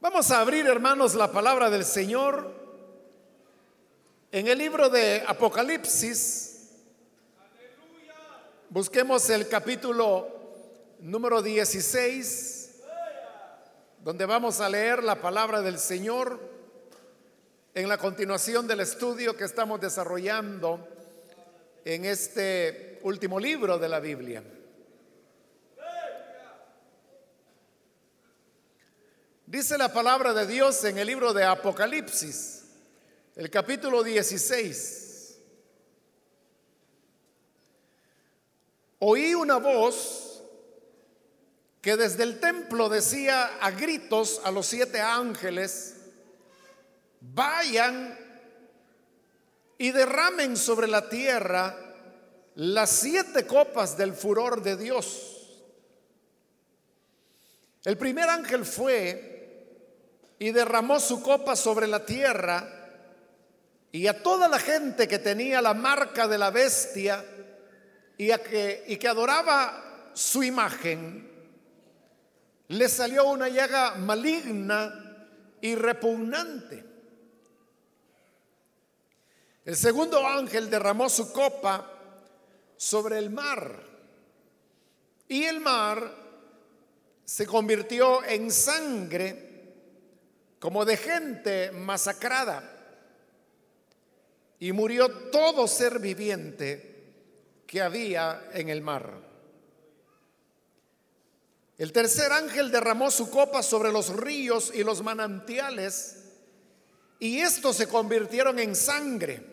Vamos a abrir, hermanos, la palabra del Señor en el libro de Apocalipsis. Busquemos el capítulo número 16, donde vamos a leer la palabra del Señor en la continuación del estudio que estamos desarrollando en este último libro de la Biblia. Dice la palabra de Dios en el libro de Apocalipsis, el capítulo 16. Oí una voz que desde el templo decía a gritos a los siete ángeles, vayan y derramen sobre la tierra las siete copas del furor de Dios. El primer ángel fue y derramó su copa sobre la tierra y a toda la gente que tenía la marca de la bestia y, a que, y que adoraba su imagen, le salió una llaga maligna y repugnante. El segundo ángel derramó su copa sobre el mar y el mar se convirtió en sangre como de gente masacrada. Y murió todo ser viviente que había en el mar. El tercer ángel derramó su copa sobre los ríos y los manantiales, y estos se convirtieron en sangre.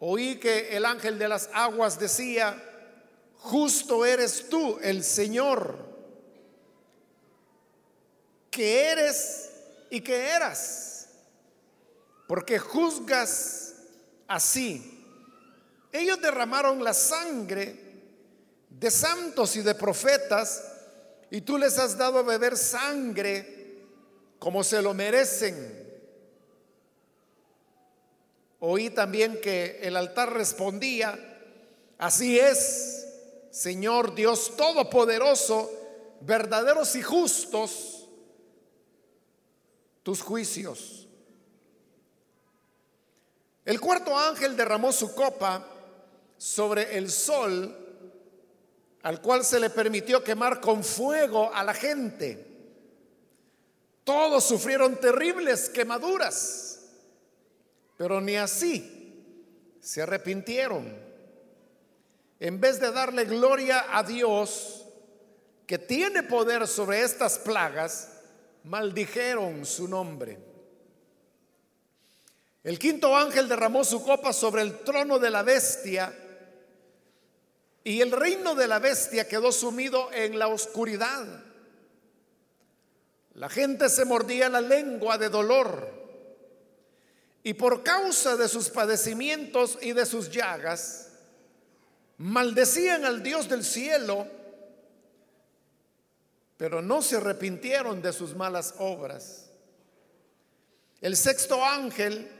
Oí que el ángel de las aguas decía, justo eres tú, el Señor que eres y que eras, porque juzgas así. Ellos derramaron la sangre de santos y de profetas y tú les has dado a beber sangre como se lo merecen. Oí también que el altar respondía, así es, Señor Dios Todopoderoso, verdaderos y justos tus juicios. El cuarto ángel derramó su copa sobre el sol, al cual se le permitió quemar con fuego a la gente. Todos sufrieron terribles quemaduras, pero ni así se arrepintieron. En vez de darle gloria a Dios, que tiene poder sobre estas plagas, maldijeron su nombre. El quinto ángel derramó su copa sobre el trono de la bestia y el reino de la bestia quedó sumido en la oscuridad. La gente se mordía la lengua de dolor y por causa de sus padecimientos y de sus llagas, maldecían al Dios del cielo pero no se arrepintieron de sus malas obras. El sexto ángel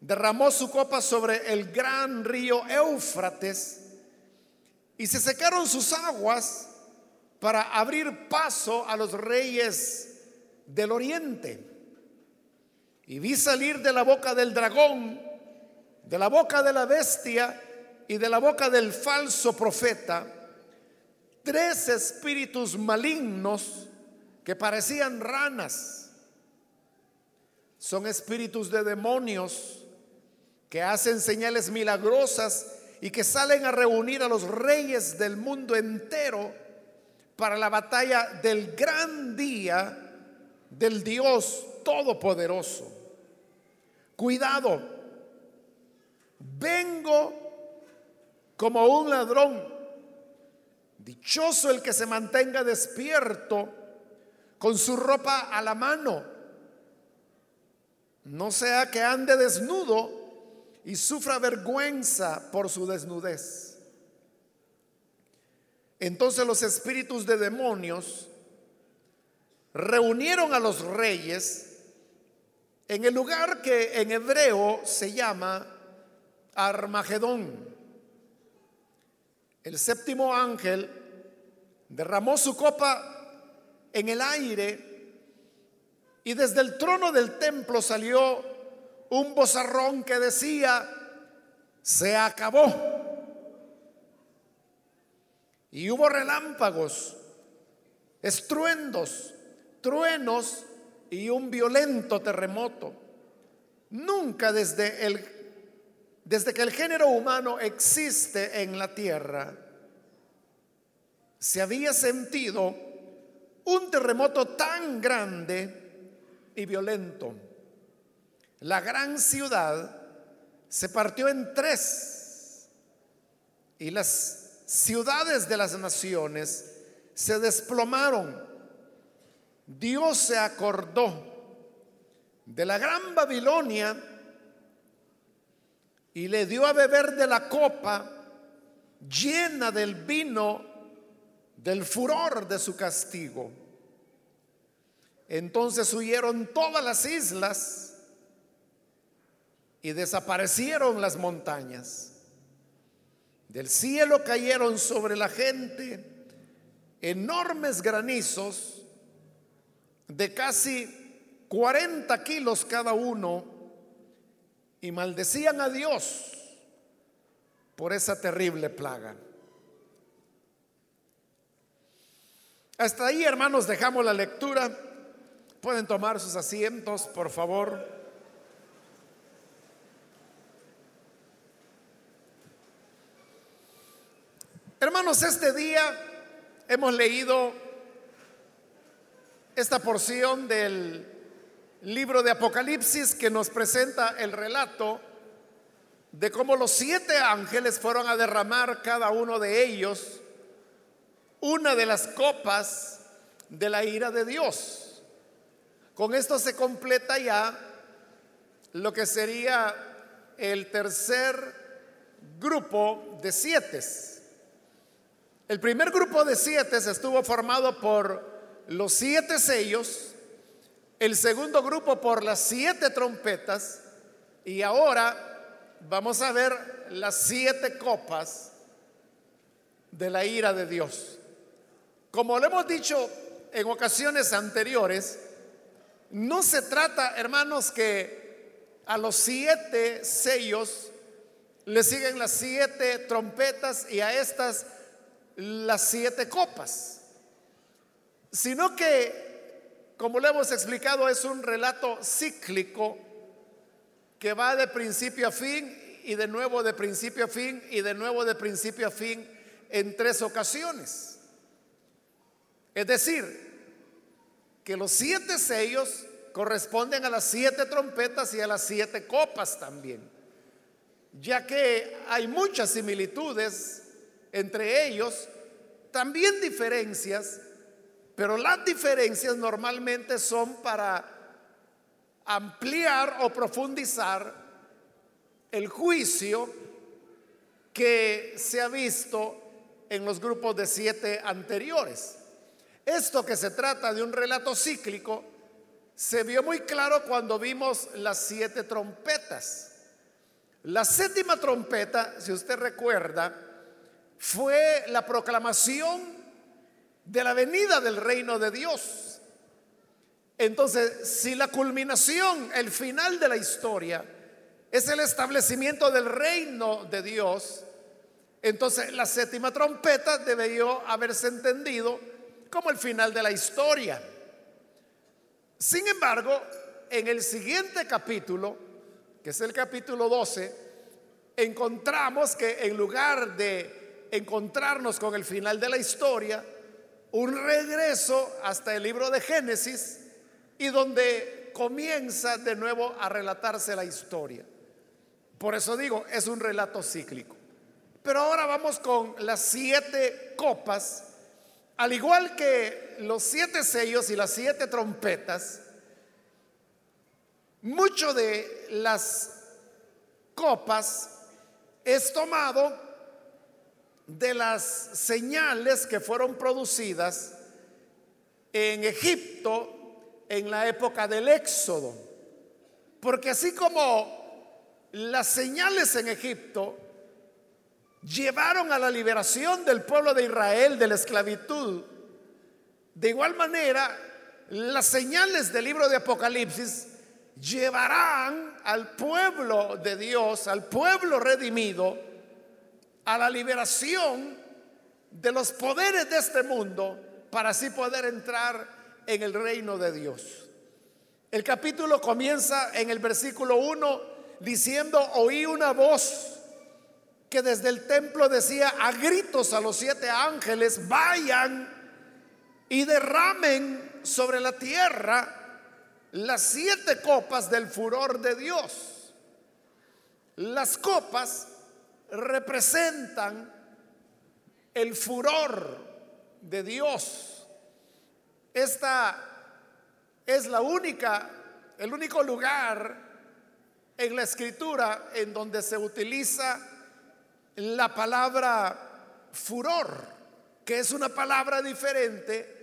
derramó su copa sobre el gran río Éufrates y se secaron sus aguas para abrir paso a los reyes del oriente. Y vi salir de la boca del dragón, de la boca de la bestia y de la boca del falso profeta tres espíritus malignos que parecían ranas. Son espíritus de demonios que hacen señales milagrosas y que salen a reunir a los reyes del mundo entero para la batalla del gran día del Dios Todopoderoso. Cuidado, vengo como un ladrón. Dichoso el que se mantenga despierto con su ropa a la mano. No sea que ande desnudo y sufra vergüenza por su desnudez. Entonces los espíritus de demonios reunieron a los reyes en el lugar que en hebreo se llama Armagedón. El séptimo ángel derramó su copa en el aire Y desde el trono del templo salió un bozarrón que decía, se acabó. Y hubo relámpagos, estruendos, truenos y un violento terremoto. Nunca desde, el, desde que el género humano existe en la tierra se había sentido un terremoto tan grande y violento. La gran ciudad se partió en tres y las ciudades de las naciones se desplomaron. Dios se acordó de la gran Babilonia y le dio a beber de la copa llena del vino del furor de su castigo. Entonces huyeron todas las islas y desaparecieron las montañas. Del cielo cayeron sobre la gente enormes granizos de casi 40 kilos cada uno y maldecían a Dios por esa terrible plaga. Hasta ahí, hermanos, dejamos la lectura. Pueden tomar sus asientos, por favor. Hermanos, este día hemos leído esta porción del libro de Apocalipsis que nos presenta el relato de cómo los siete ángeles fueron a derramar cada uno de ellos una de las copas de la ira de Dios. Con esto se completa ya lo que sería el tercer grupo de siete. El primer grupo de siete estuvo formado por los siete sellos, el segundo grupo por las siete trompetas y ahora vamos a ver las siete copas de la ira de Dios. Como lo hemos dicho en ocasiones anteriores, no se trata, hermanos, que a los siete sellos le siguen las siete trompetas y a estas las siete copas, sino que, como lo hemos explicado, es un relato cíclico que va de principio a fin y de nuevo de principio a fin y de nuevo de principio a fin en tres ocasiones. Es decir, que los siete sellos corresponden a las siete trompetas y a las siete copas también, ya que hay muchas similitudes entre ellos, también diferencias, pero las diferencias normalmente son para ampliar o profundizar el juicio que se ha visto en los grupos de siete anteriores. Esto que se trata de un relato cíclico se vio muy claro cuando vimos las siete trompetas. La séptima trompeta, si usted recuerda, fue la proclamación de la venida del reino de Dios. Entonces, si la culminación, el final de la historia, es el establecimiento del reino de Dios, entonces la séptima trompeta debió haberse entendido como el final de la historia. Sin embargo, en el siguiente capítulo, que es el capítulo 12, encontramos que en lugar de encontrarnos con el final de la historia, un regreso hasta el libro de Génesis y donde comienza de nuevo a relatarse la historia. Por eso digo, es un relato cíclico. Pero ahora vamos con las siete copas al igual que los siete sellos y las siete trompetas, mucho de las copas es tomado de las señales que fueron producidas en Egipto en la época del Éxodo. Porque así como las señales en Egipto llevaron a la liberación del pueblo de Israel de la esclavitud. De igual manera, las señales del libro de Apocalipsis llevarán al pueblo de Dios, al pueblo redimido, a la liberación de los poderes de este mundo para así poder entrar en el reino de Dios. El capítulo comienza en el versículo 1 diciendo, oí una voz que desde el templo decía a gritos a los siete ángeles, vayan y derramen sobre la tierra las siete copas del furor de Dios. Las copas representan el furor de Dios. Esta es la única, el único lugar en la escritura en donde se utiliza la palabra furor, que es una palabra diferente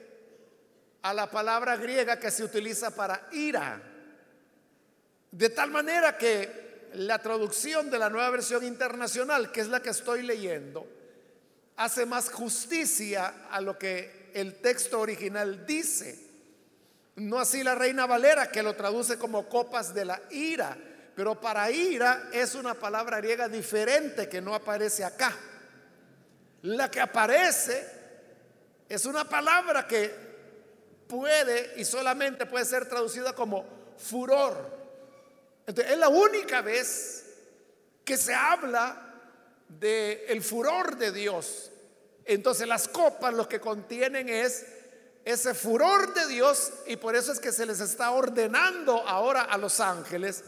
a la palabra griega que se utiliza para ira. De tal manera que la traducción de la nueva versión internacional, que es la que estoy leyendo, hace más justicia a lo que el texto original dice. No así la Reina Valera, que lo traduce como copas de la ira, pero para ira es una palabra griega diferente que no aparece acá. La que aparece es una palabra que puede y solamente puede ser traducida como furor. Entonces, es la única vez que se habla de el furor de Dios. Entonces, las copas lo que contienen es ese furor de Dios y por eso es que se les está ordenando ahora a los ángeles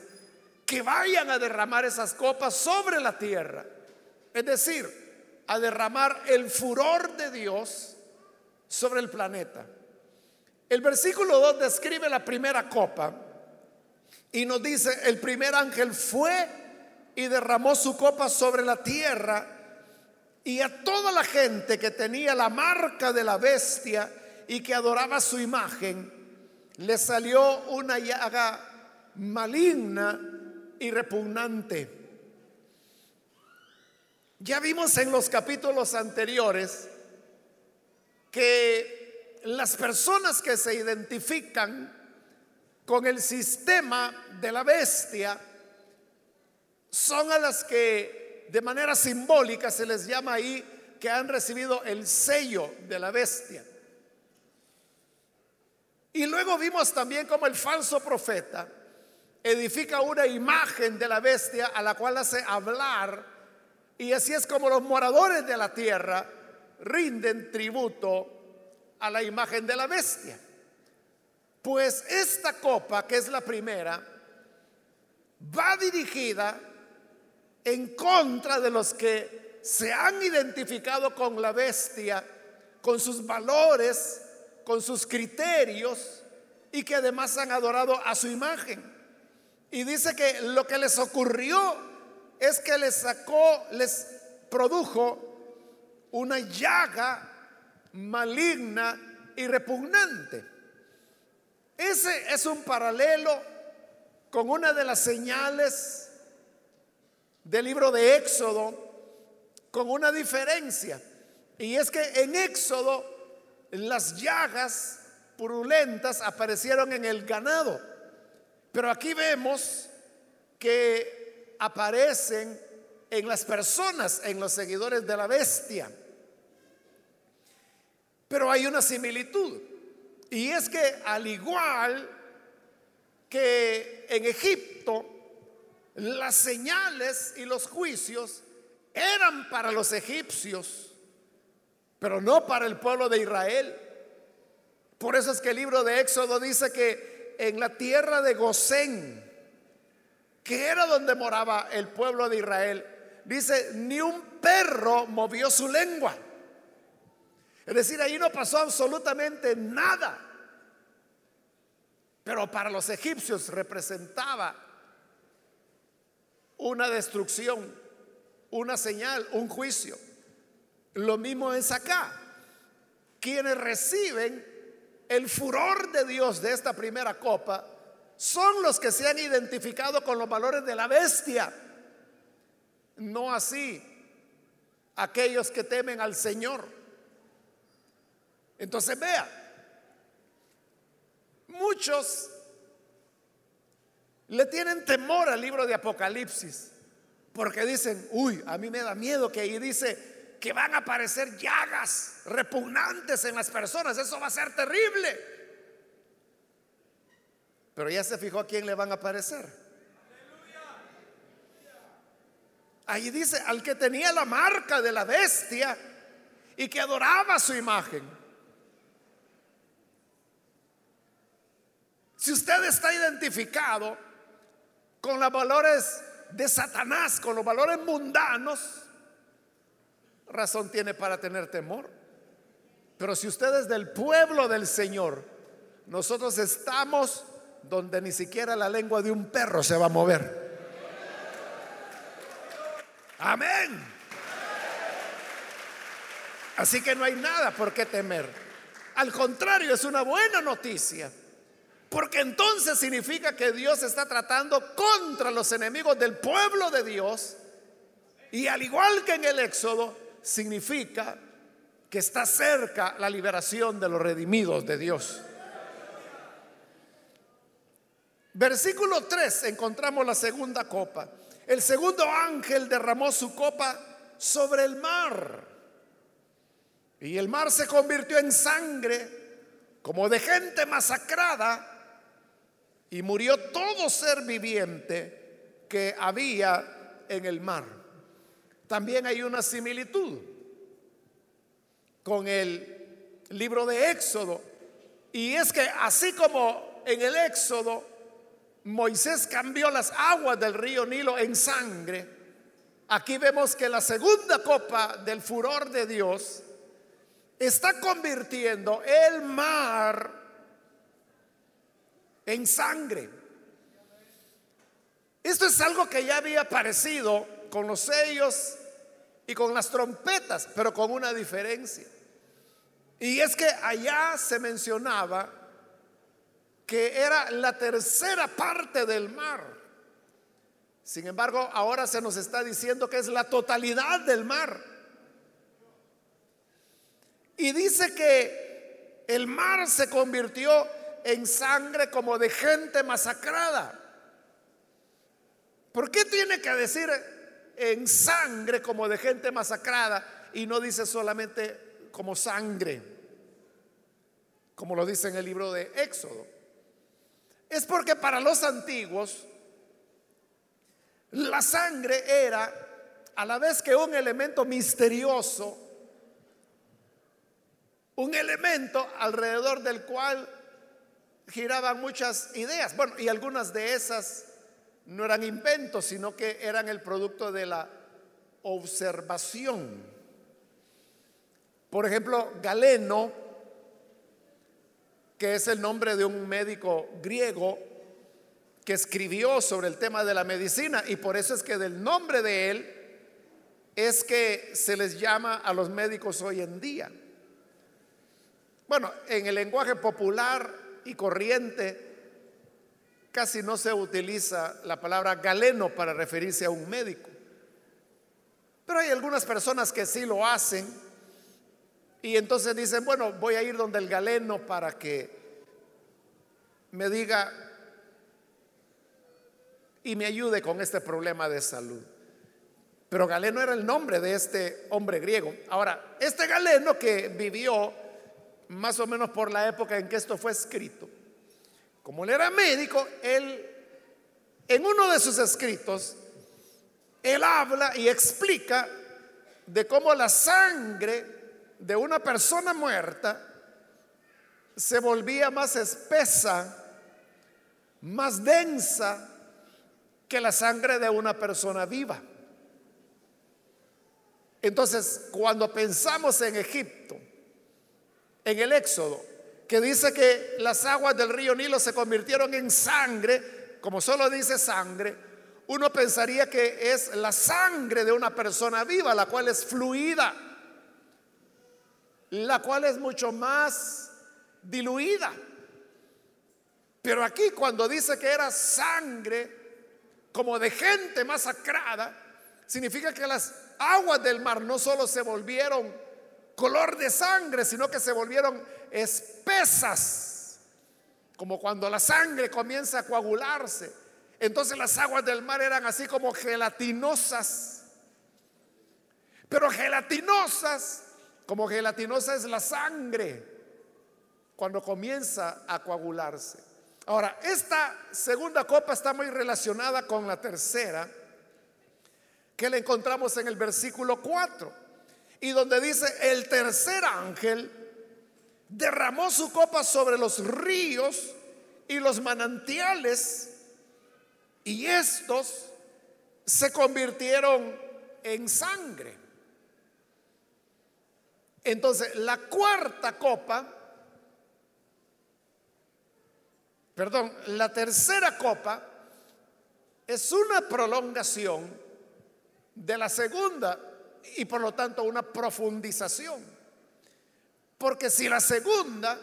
que vayan a derramar esas copas sobre la tierra. Es decir, a derramar el furor de Dios sobre el planeta. El versículo 2 describe la primera copa y nos dice, el primer ángel fue y derramó su copa sobre la tierra y a toda la gente que tenía la marca de la bestia y que adoraba su imagen, le salió una llaga maligna y repugnante. Ya vimos en los capítulos anteriores que las personas que se identifican con el sistema de la bestia son a las que de manera simbólica se les llama ahí que han recibido el sello de la bestia. Y luego vimos también como el falso profeta edifica una imagen de la bestia a la cual hace hablar y así es como los moradores de la tierra rinden tributo a la imagen de la bestia. Pues esta copa, que es la primera, va dirigida en contra de los que se han identificado con la bestia, con sus valores, con sus criterios y que además han adorado a su imagen. Y dice que lo que les ocurrió es que les sacó, les produjo una llaga maligna y repugnante. Ese es un paralelo con una de las señales del libro de Éxodo, con una diferencia. Y es que en Éxodo las llagas purulentas aparecieron en el ganado. Pero aquí vemos que aparecen en las personas, en los seguidores de la bestia. Pero hay una similitud. Y es que al igual que en Egipto, las señales y los juicios eran para los egipcios, pero no para el pueblo de Israel. Por eso es que el libro de Éxodo dice que en la tierra de Gosén, que era donde moraba el pueblo de Israel, dice, ni un perro movió su lengua. Es decir, ahí no pasó absolutamente nada. Pero para los egipcios representaba una destrucción, una señal, un juicio. Lo mismo es acá. Quienes reciben el furor de Dios de esta primera copa son los que se han identificado con los valores de la bestia. No así aquellos que temen al Señor. Entonces vea, Muchos le tienen temor al libro de Apocalipsis porque dicen, uy, a mí me da miedo que ahí dice que van a aparecer llagas repugnantes en las personas, eso va a ser terrible. Pero ya se fijó a quién le van a aparecer. Ahí dice, al que tenía la marca de la bestia y que adoraba su imagen. Si usted está identificado con los valores de Satanás, con los valores mundanos, razón tiene para tener temor. Pero si usted es del pueblo del Señor, nosotros estamos donde ni siquiera la lengua de un perro se va a mover. Amén. Así que no hay nada por qué temer. Al contrario, es una buena noticia. Porque entonces significa que Dios está tratando contra los enemigos del pueblo de Dios. Y al igual que en el Éxodo, significa que está cerca la liberación de los redimidos de Dios. Versículo 3 encontramos la segunda copa. El segundo ángel derramó su copa sobre el mar. Y el mar se convirtió en sangre como de gente masacrada y murió todo ser viviente que había en el mar. También hay una similitud con el libro de Éxodo. Y es que así como en el Éxodo Moisés cambió las aguas del río Nilo en sangre, aquí vemos que la segunda copa del furor de Dios está convirtiendo el mar en sangre. Esto es algo que ya había aparecido con los sellos y con las trompetas, pero con una diferencia. Y es que allá se mencionaba que era la tercera parte del mar. Sin embargo, ahora se nos está diciendo que es la totalidad del mar. Y dice que el mar se convirtió en sangre como de gente masacrada. ¿Por qué tiene que decir en sangre como de gente masacrada y no dice solamente como sangre, como lo dice en el libro de Éxodo? Es porque para los antiguos la sangre era a la vez que un elemento misterioso, un elemento alrededor del cual giraban muchas ideas. Bueno, y algunas de esas no eran inventos, sino que eran el producto de la observación. Por ejemplo, Galeno, que es el nombre de un médico griego que escribió sobre el tema de la medicina, y por eso es que del nombre de él es que se les llama a los médicos hoy en día. Bueno, en el lenguaje popular y corriente, casi no se utiliza la palabra galeno para referirse a un médico. Pero hay algunas personas que sí lo hacen y entonces dicen, bueno, voy a ir donde el galeno para que me diga y me ayude con este problema de salud. Pero Galeno era el nombre de este hombre griego. Ahora, este Galeno que vivió más o menos por la época en que esto fue escrito. Como él era médico, él, en uno de sus escritos, él habla y explica de cómo la sangre de una persona muerta se volvía más espesa, más densa que la sangre de una persona viva. Entonces, cuando pensamos en Egipto, en el Éxodo, que dice que las aguas del río Nilo se convirtieron en sangre, como solo dice sangre, uno pensaría que es la sangre de una persona viva, la cual es fluida, la cual es mucho más diluida. Pero aquí cuando dice que era sangre como de gente masacrada, significa que las aguas del mar no solo se volvieron color de sangre, sino que se volvieron espesas, como cuando la sangre comienza a coagularse. Entonces las aguas del mar eran así como gelatinosas. Pero gelatinosas, como gelatinosa es la sangre cuando comienza a coagularse. Ahora, esta segunda copa está muy relacionada con la tercera, que la encontramos en el versículo 4, y donde dice, el tercer ángel derramó su copa sobre los ríos y los manantiales, y estos se convirtieron en sangre. Entonces, la cuarta copa, perdón, la tercera copa es una prolongación de la segunda y por lo tanto una profundización. Porque si la segunda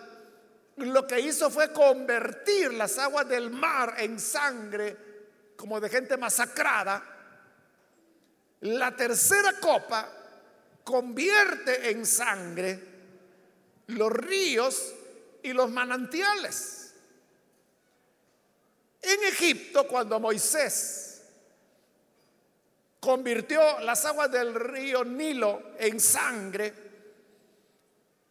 lo que hizo fue convertir las aguas del mar en sangre como de gente masacrada, la tercera copa convierte en sangre los ríos y los manantiales. En Egipto, cuando Moisés convirtió las aguas del río Nilo en sangre,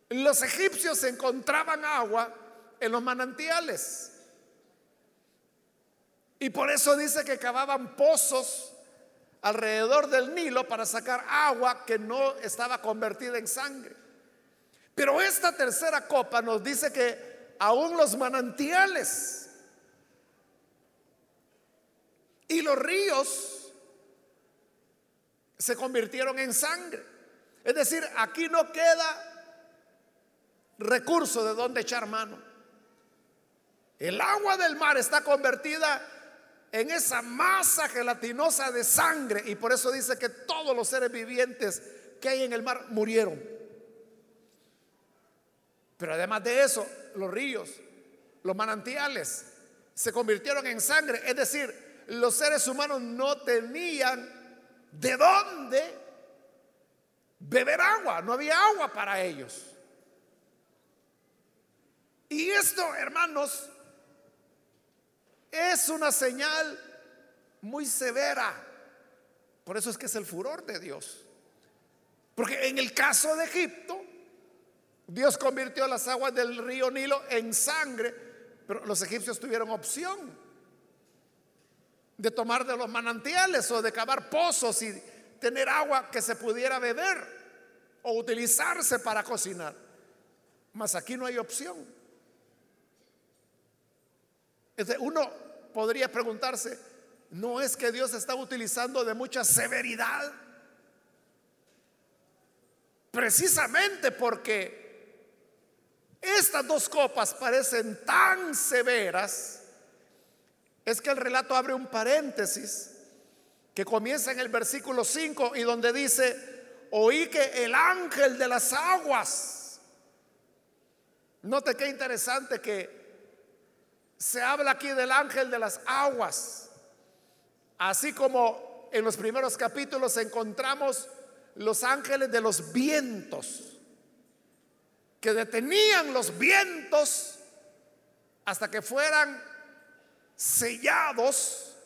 los egipcios encontraban agua en los manantiales. Y por eso dice que cavaban pozos alrededor del Nilo para sacar agua que no estaba convertida en sangre. Pero esta tercera copa nos dice que aún los manantiales y los ríos se convirtieron en sangre. Es decir, aquí no queda recurso de donde echar mano. El agua del mar está convertida en esa masa gelatinosa de sangre y por eso dice que todos los seres vivientes que hay en el mar murieron. Pero además de eso, los ríos, los manantiales se convirtieron en sangre, es decir, los seres humanos no tenían de dónde beber agua, no había agua para ellos. Y esto, hermanos, es una señal muy severa. Por eso es que es el furor de Dios. Porque en el caso de Egipto, Dios convirtió las aguas del río Nilo en sangre, pero los egipcios tuvieron opción de tomar de los manantiales o de cavar pozos y tener agua que se pudiera beber o utilizarse para cocinar. Mas aquí no hay opción. Uno podría preguntarse, ¿no es que Dios está utilizando de mucha severidad? Precisamente porque estas dos copas parecen tan severas, es que el relato abre un paréntesis que comienza en el versículo 5 y donde dice, oí que el ángel de las aguas, note qué interesante que se habla aquí del ángel de las aguas. Así como en los primeros capítulos encontramos los ángeles de los vientos, que detenían los vientos hasta que fueran sellados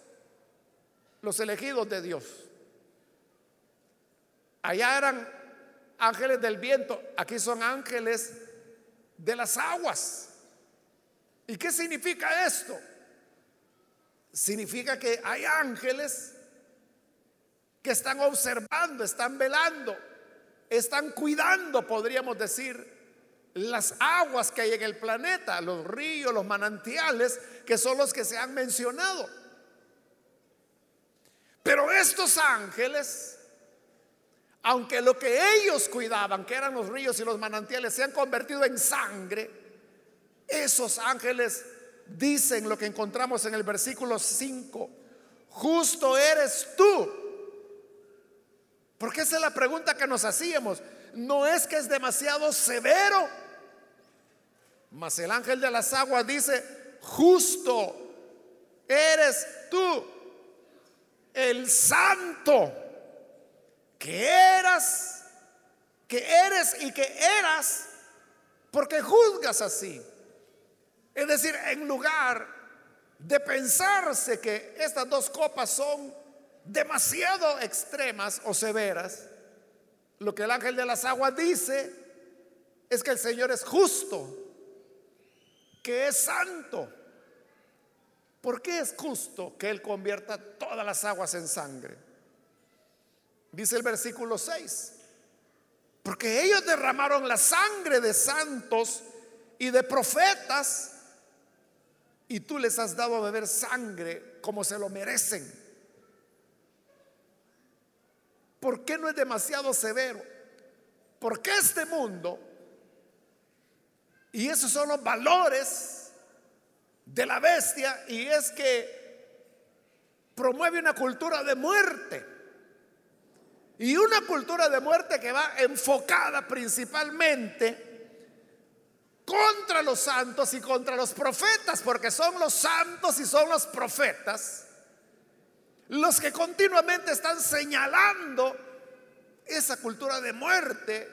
los elegidos de Dios. Allá eran ángeles del viento, aquí son ángeles de las aguas. ¿Y qué significa esto? Significa que hay ángeles que están observando, están velando, están cuidando, podríamos decir, las aguas que hay en el planeta, los ríos, los manantiales, que son los que se han mencionado. Pero estos ángeles, aunque lo que ellos cuidaban, que eran los ríos y los manantiales, se han convertido en sangre, esos ángeles dicen lo que encontramos en el versículo 5. Justo eres tú. Porque esa es la pregunta que nos hacíamos. No es que es demasiado severo. Mas el ángel de las aguas dice, justo eres tú, el santo, que eras, que eres y que eras, porque juzgas así. Es decir, en lugar de pensarse que estas dos copas son demasiado extremas o severas, lo que el ángel de las aguas dice es que el Señor es justo, que es santo. ¿Por qué es justo que Él convierta todas las aguas en sangre? Dice el versículo 6. Porque ellos derramaron la sangre de santos y de profetas y tú les has dado a beber sangre como se lo merecen. ¿Por qué no es demasiado severo? Porque este mundo, y esos son los valores de la bestia, y es que promueve una cultura de muerte. Y una cultura de muerte que va enfocada principalmente contra los santos y contra los profetas, porque son los santos y son los profetas los que continuamente están señalando esa cultura de muerte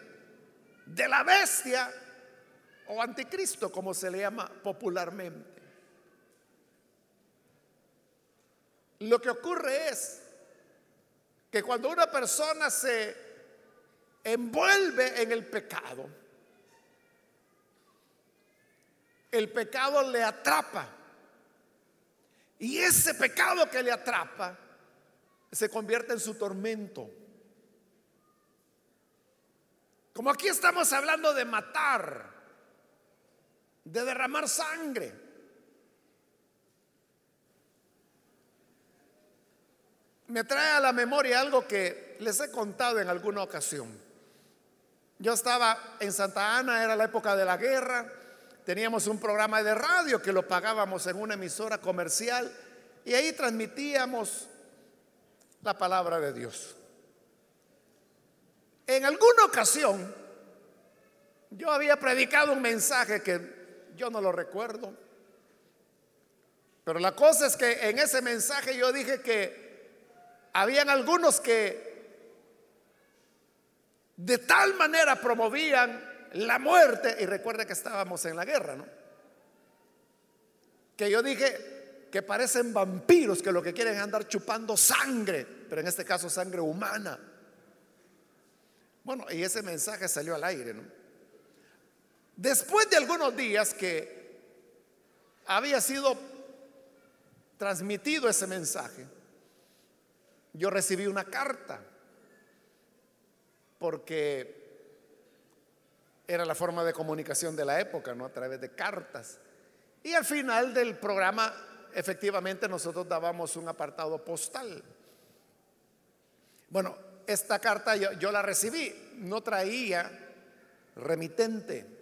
de la bestia o anticristo, como se le llama popularmente. Lo que ocurre es que cuando una persona se envuelve en el pecado, el pecado le atrapa. Y ese pecado que le atrapa se convierte en su tormento. Como aquí estamos hablando de matar, de derramar sangre. Me trae a la memoria algo que les he contado en alguna ocasión. Yo estaba en Santa Ana, era la época de la guerra, teníamos un programa de radio que lo pagábamos en una emisora comercial y ahí transmitíamos la palabra de Dios. En alguna ocasión yo había predicado un mensaje que yo no lo recuerdo, pero la cosa es que en ese mensaje yo dije que habían algunos que de tal manera promovían la muerte, y recuerde que estábamos en la guerra, ¿no? Que yo dije que parecen vampiros que lo que quieren es andar chupando sangre, pero en este caso sangre humana. Bueno, y ese mensaje salió al aire, ¿no? Después de algunos días que había sido transmitido ese mensaje, yo recibí una carta porque era la forma de comunicación de la época, ¿no? A través de cartas. Y al final del programa, efectivamente, nosotros dábamos un apartado postal. Bueno, esta carta yo, yo la recibí, no traía remitente,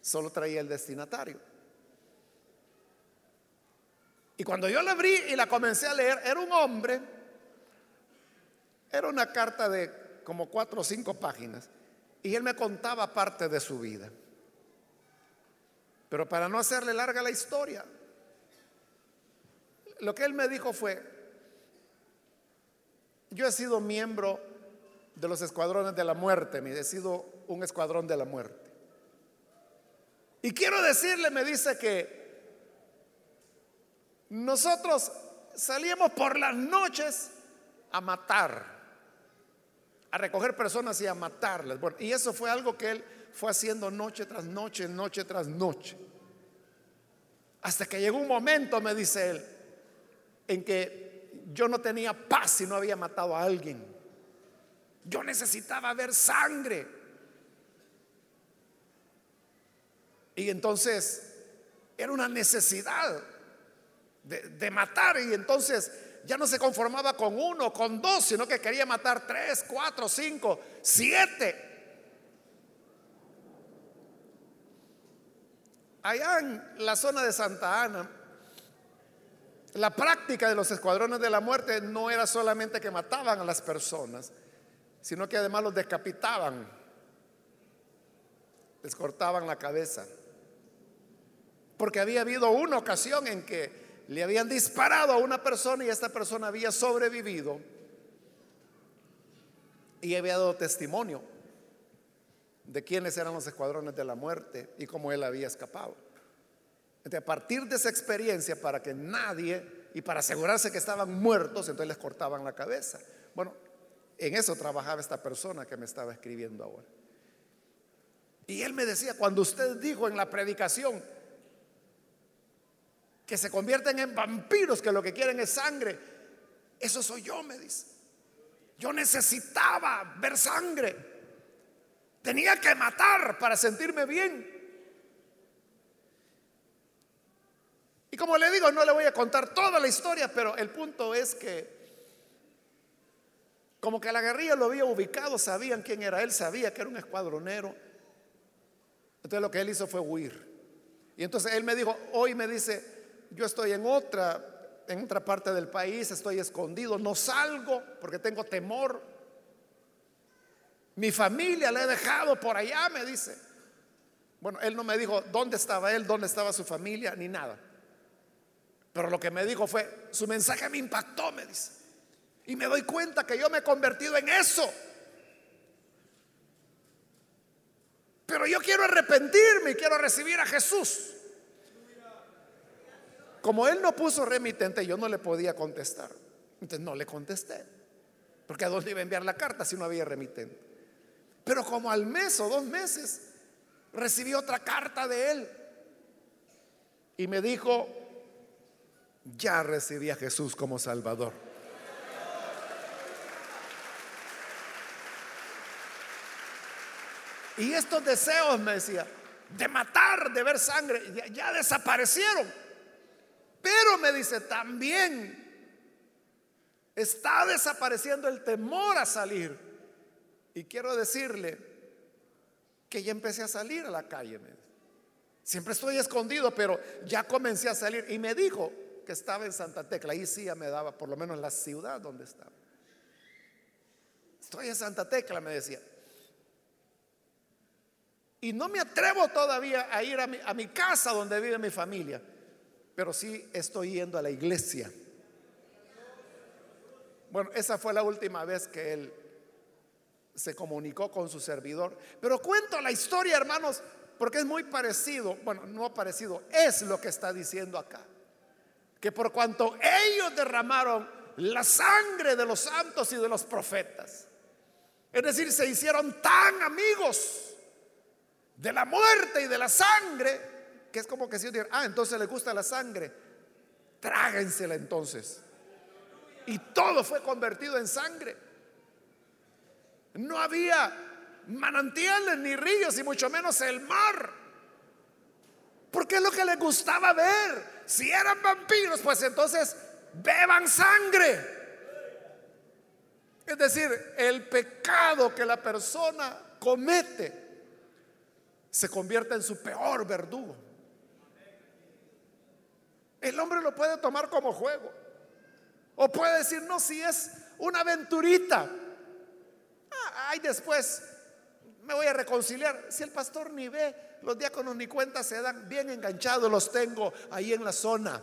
solo traía el destinatario. Y cuando yo la abrí y la comencé a leer, era un hombre, era una carta de como cuatro o cinco páginas. Y él me contaba parte de su vida. Pero para no hacerle larga la historia, lo que él me dijo fue, yo he sido miembro de los escuadrones de la muerte, me he sido un escuadrón de la muerte. Y quiero decirle, me dice que nosotros salíamos por las noches a matar a recoger personas y a matarlas. y eso fue algo que él fue haciendo noche tras noche, noche tras noche. Hasta que llegó un momento, me dice él, en que yo no tenía paz si no había matado a alguien. Yo necesitaba ver sangre. Y entonces era una necesidad de, matar. Y entonces ya no se conformaba con uno, con dos, sino que quería matar tres, cuatro, cinco, siete. Allá en la zona de Santa Ana, la práctica de los escuadrones de la muerte no era solamente que mataban a las personas, sino que además los decapitaban, les cortaban la cabeza. Porque había habido una ocasión en que le habían disparado a una persona y esta persona había sobrevivido y había dado testimonio de quiénes eran los escuadrones de la muerte y cómo él había escapado. a partir de esa experiencia, para que nadie, y para asegurarse que estaban muertos, entonces les cortaban la cabeza. Bueno, en eso trabajaba esta persona que me estaba escribiendo ahora. Y él me decía, cuando usted dijo en la predicación que se convierten en vampiros, que lo que quieren es sangre, eso soy yo, me dice. Yo necesitaba ver sangre. Tenía que matar para sentirme bien. Y como le digo, no le voy a contar toda la historia, pero el punto es que como que la guerrilla lo había ubicado, sabían quién era él, sabía que era un escuadronero. Entonces lo que él hizo fue huir. Y entonces él me dijo, hoy me dice, yo estoy en otra en otra parte del país, estoy escondido, no salgo porque tengo temor. Mi familia la he dejado por allá, me dice. Bueno, él no me dijo dónde estaba él, dónde estaba su familia, ni nada. Pero lo que me dijo fue, su mensaje me impactó, me dice. Y me doy cuenta que yo me he convertido en eso. Pero yo quiero arrepentirme y quiero recibir a Jesús. Como él no puso remitente, yo no le podía contestar. Entonces no le contesté. Porque a dónde iba a enviar la carta si no había remitente. Pero como al mes o dos meses recibí otra carta de él. Y me dijo, ya recibí a Jesús como Salvador. Y estos deseos, me decía, de matar, de ver sangre, ya desaparecieron. Pero me dice, también está desapareciendo el temor a salir. Y quiero decirle que ya empecé a salir a la calle. Siempre estoy escondido, pero ya comencé a salir. Y me dijo que estaba en Santa Tecla. Ahí sí ya me daba, por lo menos la ciudad donde estaba. Estoy en Santa Tecla, me decía. Y no me atrevo todavía a ir a mi, a mi casa donde vive mi familia pero sí estoy yendo a la iglesia. Bueno, esa fue la última vez que él se comunicó con su servidor. Pero cuento la historia, hermanos, porque es muy parecido, bueno, no parecido, es lo que está diciendo acá. Que por cuanto ellos derramaron la sangre de los santos y de los profetas, es decir, se hicieron tan amigos de la muerte y de la sangre, que es como que si yo ah, entonces le gusta la sangre, tráguensela entonces. Y todo fue convertido en sangre. No había manantiales ni ríos y mucho menos el mar. Porque es lo que les gustaba ver. Si eran vampiros, pues entonces beban sangre. Es decir, el pecado que la persona comete se convierte en su peor verdugo. El hombre lo puede tomar como juego. O puede decir, no, si es una aventurita. Ah, ay, después me voy a reconciliar. Si el pastor ni ve, los diáconos ni cuenta se dan, bien enganchados los tengo ahí en la zona.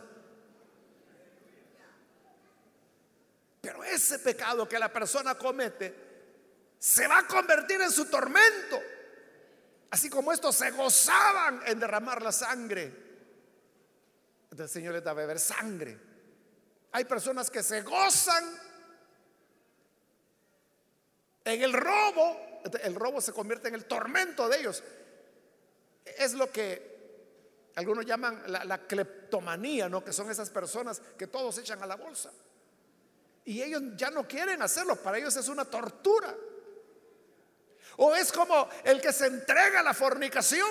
Pero ese pecado que la persona comete se va a convertir en su tormento. Así como estos se gozaban en derramar la sangre el Señor les da a beber sangre. Hay personas que se gozan en el robo. El robo se convierte en el tormento de ellos. Es lo que algunos llaman la, la cleptomanía, ¿no? Que son esas personas que todos echan a la bolsa. Y ellos ya no quieren hacerlo. Para ellos es una tortura. O es como el que se entrega a la fornicación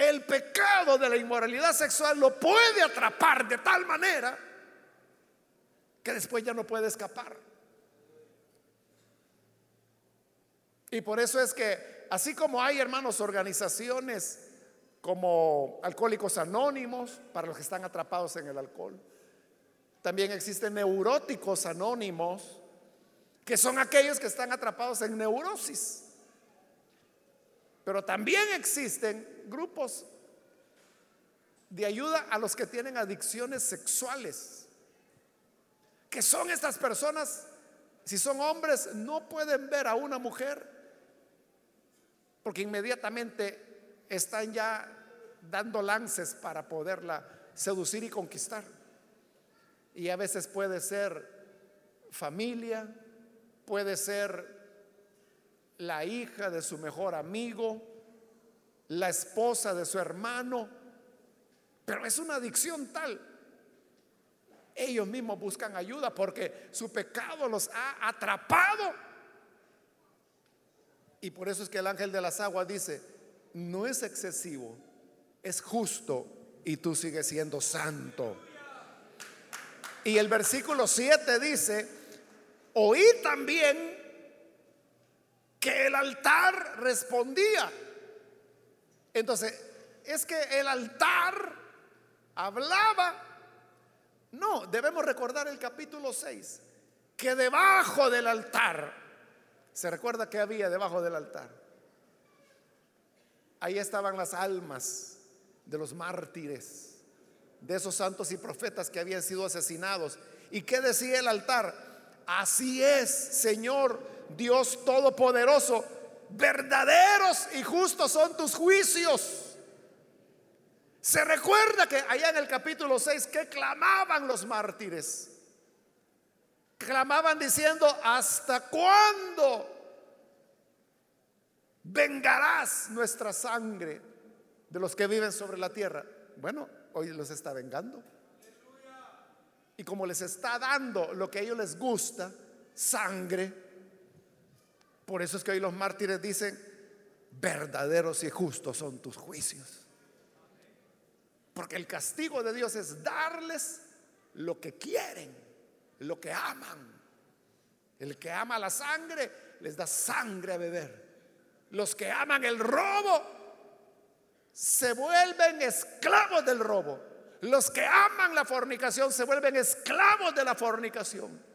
el pecado de la inmoralidad sexual lo puede atrapar de tal manera que después ya no puede escapar. Y por eso es que, así como hay hermanos organizaciones como Alcohólicos Anónimos, para los que están atrapados en el alcohol, también existen neuróticos anónimos, que son aquellos que están atrapados en neurosis. Pero también existen grupos de ayuda a los que tienen adicciones sexuales. Que son estas personas, si son hombres, no pueden ver a una mujer porque inmediatamente están ya dando lances para poderla seducir y conquistar. Y a veces puede ser familia, puede ser la hija de su mejor amigo, la esposa de su hermano, pero es una adicción tal. Ellos mismos buscan ayuda porque su pecado los ha atrapado. Y por eso es que el ángel de las aguas dice, no es excesivo, es justo y tú sigues siendo santo. Y el versículo 7 dice, oí también que el altar respondía. Entonces, es que el altar hablaba. No, debemos recordar el capítulo 6, que debajo del altar, ¿se recuerda que había debajo del altar? Ahí estaban las almas de los mártires, de esos santos y profetas que habían sido asesinados. ¿Y qué decía el altar? Así es, Señor Dios Todopoderoso, verdaderos y justos son tus juicios. Se recuerda que allá en el capítulo 6 que clamaban los mártires. Clamaban diciendo, ¿hasta cuándo vengarás nuestra sangre de los que viven sobre la tierra? Bueno, hoy los está vengando. Y como les está dando lo que a ellos les gusta, sangre, por eso es que hoy los mártires dicen, verdaderos y justos son tus juicios. Porque el castigo de Dios es darles lo que quieren, lo que aman. El que ama la sangre les da sangre a beber. Los que aman el robo se vuelven esclavos del robo. Los que aman la fornicación se vuelven esclavos de la fornicación.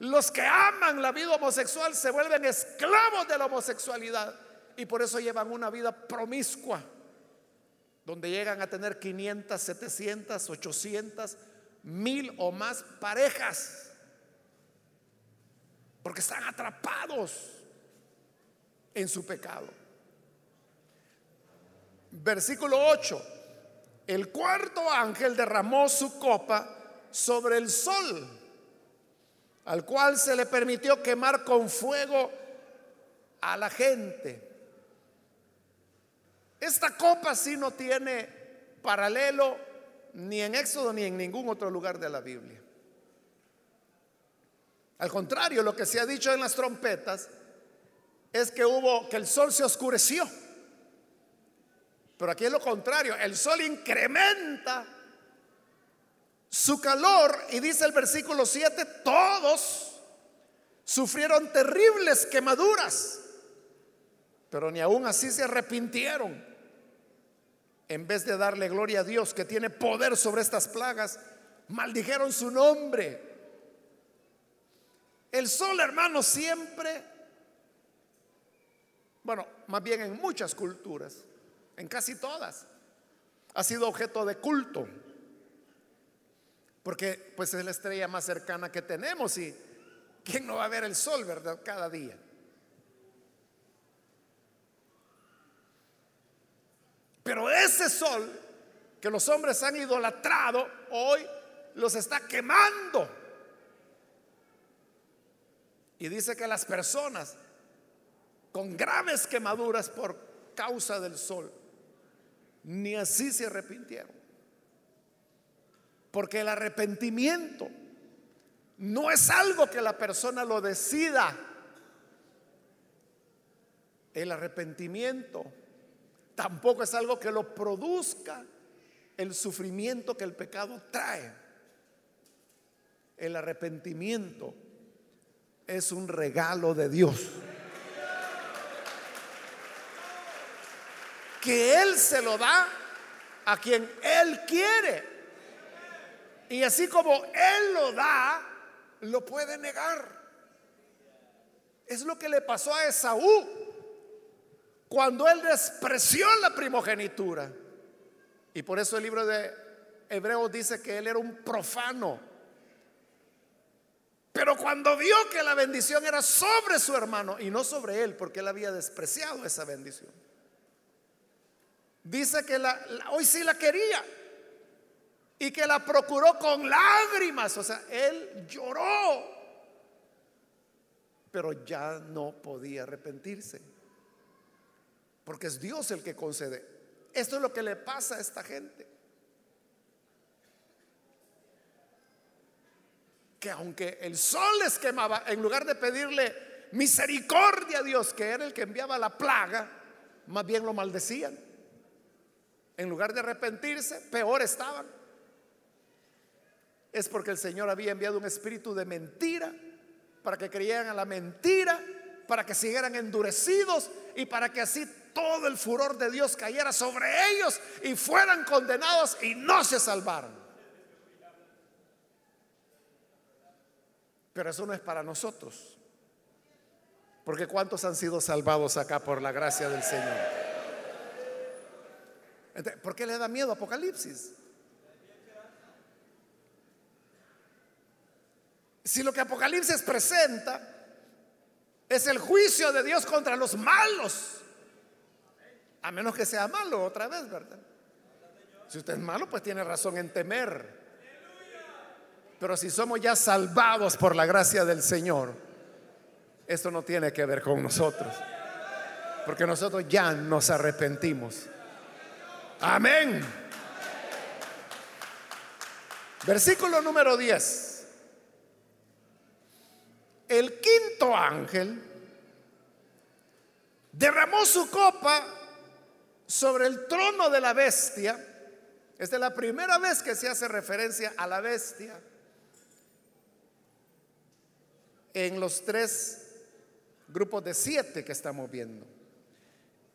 Los que aman la vida homosexual se vuelven esclavos de la homosexualidad y por eso llevan una vida promiscua, donde llegan a tener 500, 700, 800, mil o más parejas, porque están atrapados en su pecado. Versículo 8. El cuarto ángel derramó su copa sobre el sol al cual se le permitió quemar con fuego a la gente. Esta copa sí no tiene paralelo ni en Éxodo ni en ningún otro lugar de la Biblia. Al contrario, lo que se ha dicho en las trompetas es que hubo que el sol se oscureció. Pero aquí es lo contrario, el sol incrementa su calor, y dice el versículo 7, todos sufrieron terribles quemaduras, pero ni aún así se arrepintieron. En vez de darle gloria a Dios que tiene poder sobre estas plagas, maldijeron su nombre. El sol, hermano, siempre, bueno, más bien en muchas culturas, en casi todas, ha sido objeto de culto. Porque pues es la estrella más cercana que tenemos y ¿quién no va a ver el sol, verdad? Cada día. Pero ese sol que los hombres han idolatrado, hoy los está quemando. Y dice que las personas con graves quemaduras por causa del sol, ni así se arrepintieron. Porque el arrepentimiento no es algo que la persona lo decida. El arrepentimiento tampoco es algo que lo produzca el sufrimiento que el pecado trae. El arrepentimiento es un regalo de Dios. Que Él se lo da a quien Él quiere. Y así como Él lo da, lo puede negar. Es lo que le pasó a Esaú cuando él despreció la primogenitura. Y por eso el libro de Hebreos dice que él era un profano. Pero cuando vio que la bendición era sobre su hermano y no sobre él, porque él había despreciado esa bendición, dice que la, hoy sí la quería y que la procuró con lágrimas. O sea, él lloró, pero ya no podía arrepentirse, porque es Dios el que concede. Esto es lo que le pasa a esta gente. Que aunque el sol les quemaba, en lugar de pedirle misericordia a Dios, que era el que enviaba la plaga, más bien lo maldecían. En lugar de arrepentirse, peor estaban es porque el Señor había enviado un espíritu de mentira para que creyeran a la mentira, para que siguieran endurecidos y para que así todo el furor de Dios cayera sobre ellos y fueran condenados y no se salvaran. Pero eso no es para nosotros. Porque ¿cuántos han sido salvados acá por la gracia del Señor? ¿Por qué le da miedo Apocalipsis? Si lo que Apocalipsis presenta es el juicio de Dios contra los malos, a menos que sea malo otra vez, ¿verdad? Si usted es malo, pues tiene razón en temer. Pero si somos ya salvados por la gracia del Señor, esto no tiene que ver con nosotros. Porque nosotros ya nos arrepentimos. Amén. Versículo número 10 el quinto ángel derramó su copa sobre el trono de la bestia. Esta es la primera vez que se hace referencia a la bestia en los tres grupos de siete que estamos viendo.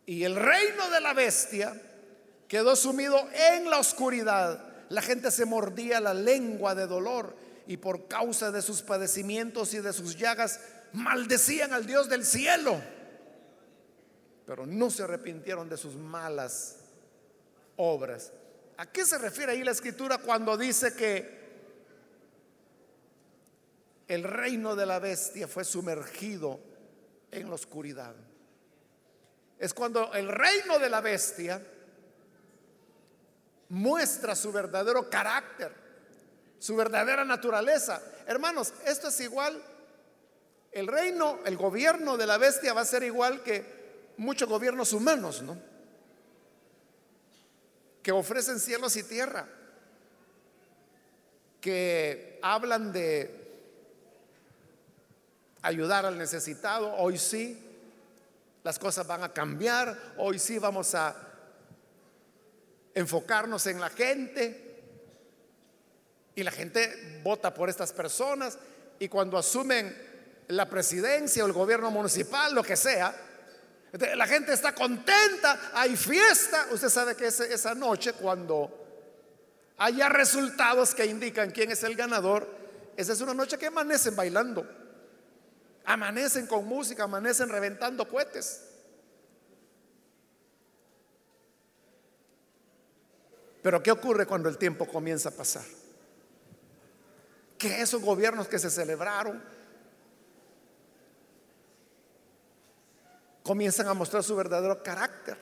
Y el reino de la bestia quedó sumido en la oscuridad. La gente se mordía la lengua de dolor y por causa de sus padecimientos y de sus llagas maldecían al Dios del cielo. Pero no se arrepintieron de sus malas obras. ¿A qué se refiere ahí la escritura cuando dice que el reino de la bestia fue sumergido en la oscuridad? Es cuando el reino de la bestia muestra su verdadero carácter su verdadera naturaleza. Hermanos, esto es igual. El reino, el gobierno de la bestia va a ser igual que muchos gobiernos humanos, ¿no? Que ofrecen cielos y tierra, que hablan de ayudar al necesitado, hoy sí, las cosas van a cambiar, hoy sí vamos a enfocarnos en la gente, y la gente vota por estas personas y cuando asumen la presidencia o el gobierno municipal, lo que sea, la gente está contenta, hay fiesta. Usted sabe que esa noche cuando haya resultados que indican quién es el ganador, esa es una noche que amanecen bailando, amanecen con música, amanecen reventando cohetes. Pero ¿qué ocurre cuando el tiempo comienza a pasar? Que esos gobiernos que se celebraron comienzan a mostrar su verdadero carácter.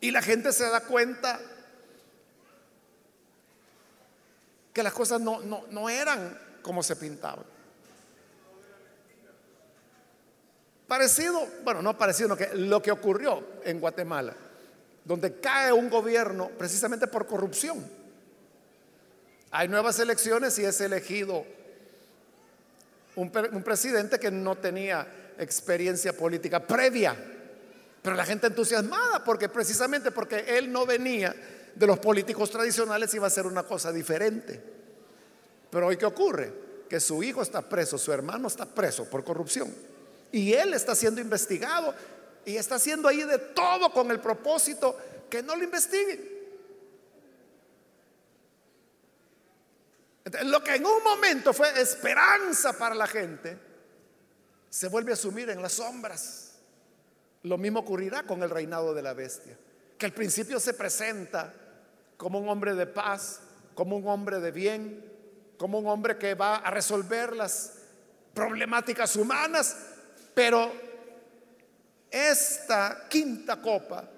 Y la gente se da cuenta que las cosas no, no, eran como se pintaban. Parecido, bueno, no parecido, no, lo que ocurrió en Guatemala, donde cae un gobierno precisamente por corrupción. Hay nuevas elecciones y es elegido un, presidente que no tenía experiencia política previa. Pero la gente entusiasmada porque precisamente porque él no venía de los políticos tradicionales iba a ser una cosa diferente. Pero hoy qué ocurre? Que su hijo está preso, su hermano está preso por corrupción. Y él está siendo investigado y está haciendo ahí de todo con el propósito que no lo investiguen. Lo que en un momento fue esperanza para la gente, se vuelve a sumir en las sombras. Lo mismo ocurrirá con el reinado de la bestia, que al principio se presenta como un hombre de paz, como un hombre de bien, como un hombre que va a resolver las problemáticas humanas, pero esta quinta copa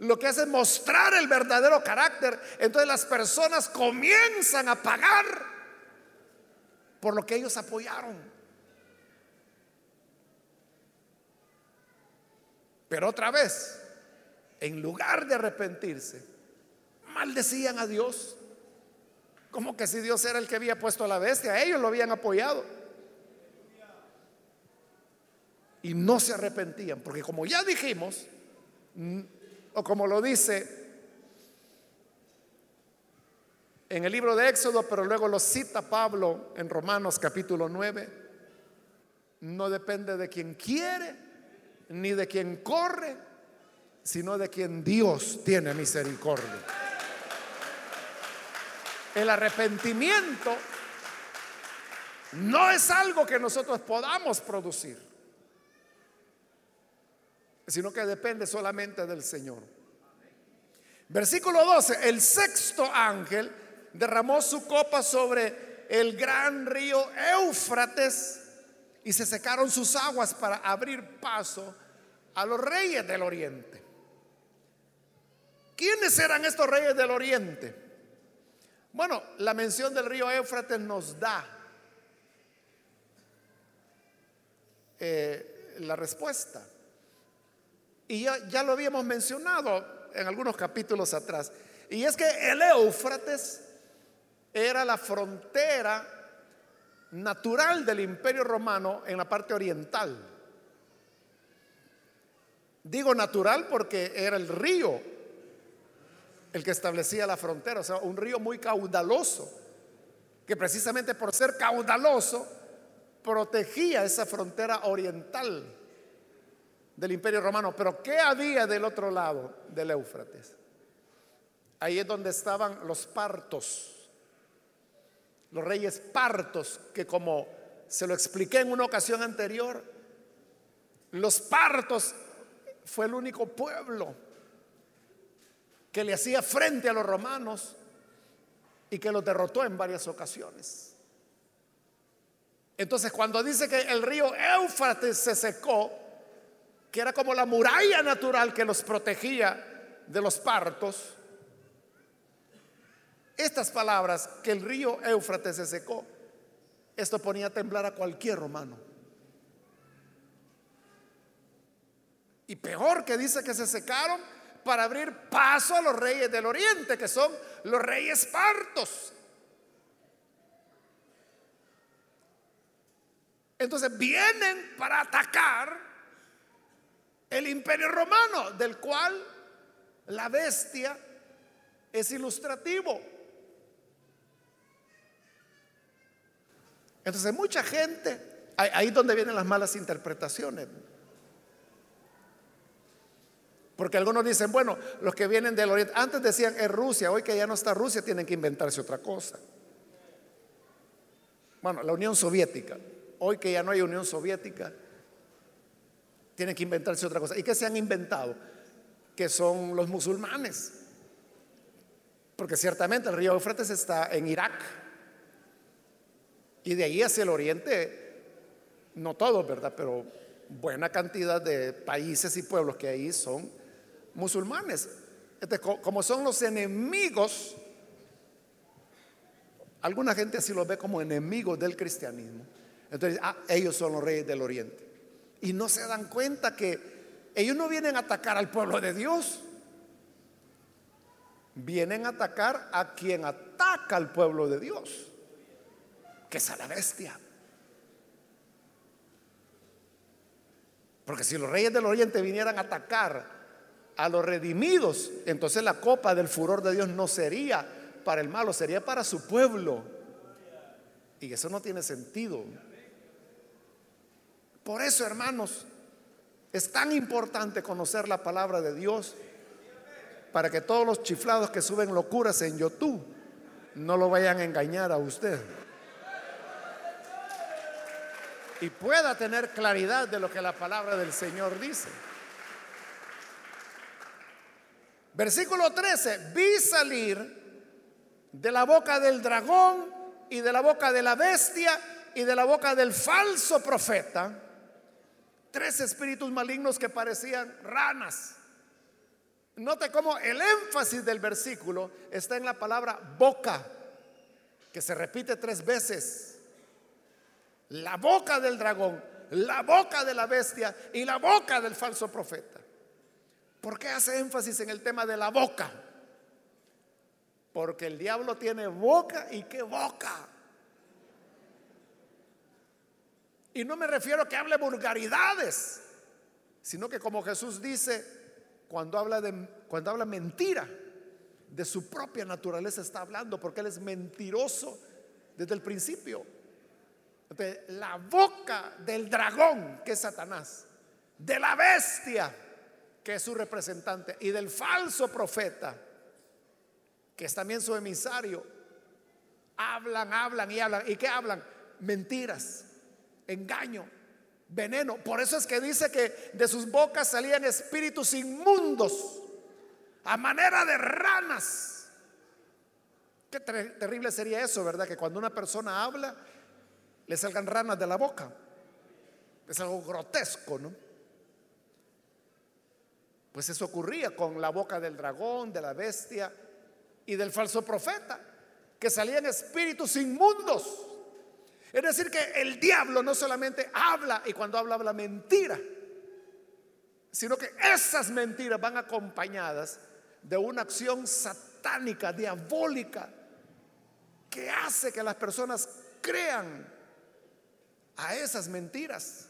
lo que hace es mostrar el verdadero carácter. Entonces las personas comienzan a pagar por lo que ellos apoyaron. Pero otra vez, en lugar de arrepentirse, maldecían a Dios. Como que si Dios era el que había puesto a la bestia, ellos lo habían apoyado. Y no se arrepentían, porque como ya dijimos, o como lo dice en el libro de Éxodo, pero luego lo cita Pablo en Romanos capítulo 9, no depende de quien quiere, ni de quien corre, sino de quien Dios tiene misericordia. El arrepentimiento no es algo que nosotros podamos producir, sino que depende solamente del Señor. Versículo 12, el sexto ángel derramó su copa sobre el gran río Éufrates y se secaron sus aguas para abrir paso a los reyes del oriente. ¿Quiénes eran estos reyes del oriente? Bueno, la mención del río Éufrates nos da eh, la respuesta. Y ya, ya lo habíamos mencionado en algunos capítulos atrás. Y es que el Éufrates era la frontera natural del imperio romano en la parte oriental. Digo natural porque era el río el que establecía la frontera, o sea, un río muy caudaloso, que precisamente por ser caudaloso protegía esa frontera oriental del imperio romano. Pero ¿qué había del otro lado del Éufrates? Ahí es donde estaban los partos, los reyes partos, que como se lo expliqué en una ocasión anterior, los partos fue el único pueblo que le hacía frente a los romanos y que los derrotó en varias ocasiones. Entonces cuando dice que el río Éufrates se secó, que era como la muralla natural que los protegía de los partos, estas palabras, que el río Éufrates se secó, esto ponía a temblar a cualquier romano. Y peor que dice que se secaron, para abrir paso a los reyes del oriente, que son los reyes partos. Entonces vienen para atacar el imperio romano, del cual la bestia es ilustrativo. Entonces mucha gente, ahí es donde vienen las malas interpretaciones. Porque algunos dicen, bueno, los que vienen del oriente, antes decían es Rusia, hoy que ya no está Rusia, tienen que inventarse otra cosa. Bueno, la Unión Soviética, hoy que ya no hay Unión Soviética, tienen que inventarse otra cosa. ¿Y qué se han inventado? Que son los musulmanes. Porque ciertamente el río Eufrates está en Irak. Y de ahí hacia el oriente, no todos, ¿verdad? Pero buena cantidad de países y pueblos que ahí son musulmanes. como son los enemigos, alguna gente así los ve como enemigos del cristianismo. Entonces, ah, ellos son los reyes del oriente. Y no se dan cuenta que ellos no vienen a atacar al pueblo de Dios. Vienen a atacar a quien ataca al pueblo de Dios, que es a la bestia. Porque si los reyes del oriente vinieran a atacar a los redimidos, entonces la copa del furor de Dios no sería para el malo, sería para su pueblo. Y eso no tiene sentido. Por eso, hermanos, es tan importante conocer la palabra de Dios para que todos los chiflados que suben locuras en YouTube no lo vayan a engañar a usted. Y pueda tener claridad de lo que la palabra del Señor dice. Versículo 13, vi salir de la boca del dragón y de la boca de la bestia y de la boca del falso profeta tres espíritus malignos que parecían ranas. Note cómo el énfasis del versículo está en la palabra boca, que se repite tres veces. La boca del dragón, la boca de la bestia y la boca del falso profeta. ¿Por qué hace énfasis en el tema de la boca? Porque el diablo tiene boca y qué boca. Y no me refiero a que hable vulgaridades, sino que como Jesús dice, cuando habla de cuando habla mentira, de su propia naturaleza está hablando, porque él es mentiroso desde el principio. De la boca del dragón, que es Satanás, de la bestia, que es su representante, y del falso profeta, que es también su emisario, hablan, hablan y hablan. ¿Y qué hablan? Mentiras engaño, veneno. Por eso es que dice que de sus bocas salían espíritus inmundos a manera de ranas. Qué terrible sería eso, ¿verdad? Que cuando una persona habla, le salgan ranas de la boca. Es algo grotesco, ¿no? Pues eso ocurría con la boca del dragón, de la bestia y del falso profeta, que salían espíritus inmundos. Es decir, que el diablo no solamente habla y cuando habla habla mentira, sino que esas mentiras van acompañadas de una acción satánica, diabólica, que hace que las personas crean a esas mentiras.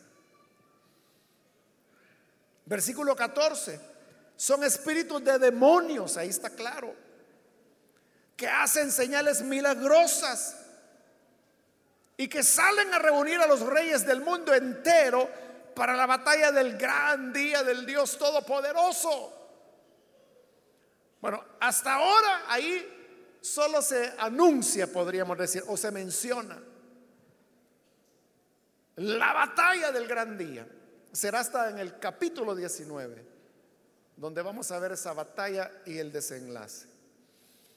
Versículo 14, son espíritus de demonios, ahí está claro, que hacen señales milagrosas y que salen a reunir a los reyes del mundo entero para la batalla del gran día del Dios Todopoderoso. Bueno, hasta ahora ahí solo se anuncia, podríamos decir, o se menciona la batalla del gran día. Será hasta en el capítulo 19, donde vamos a ver esa batalla y el desenlace.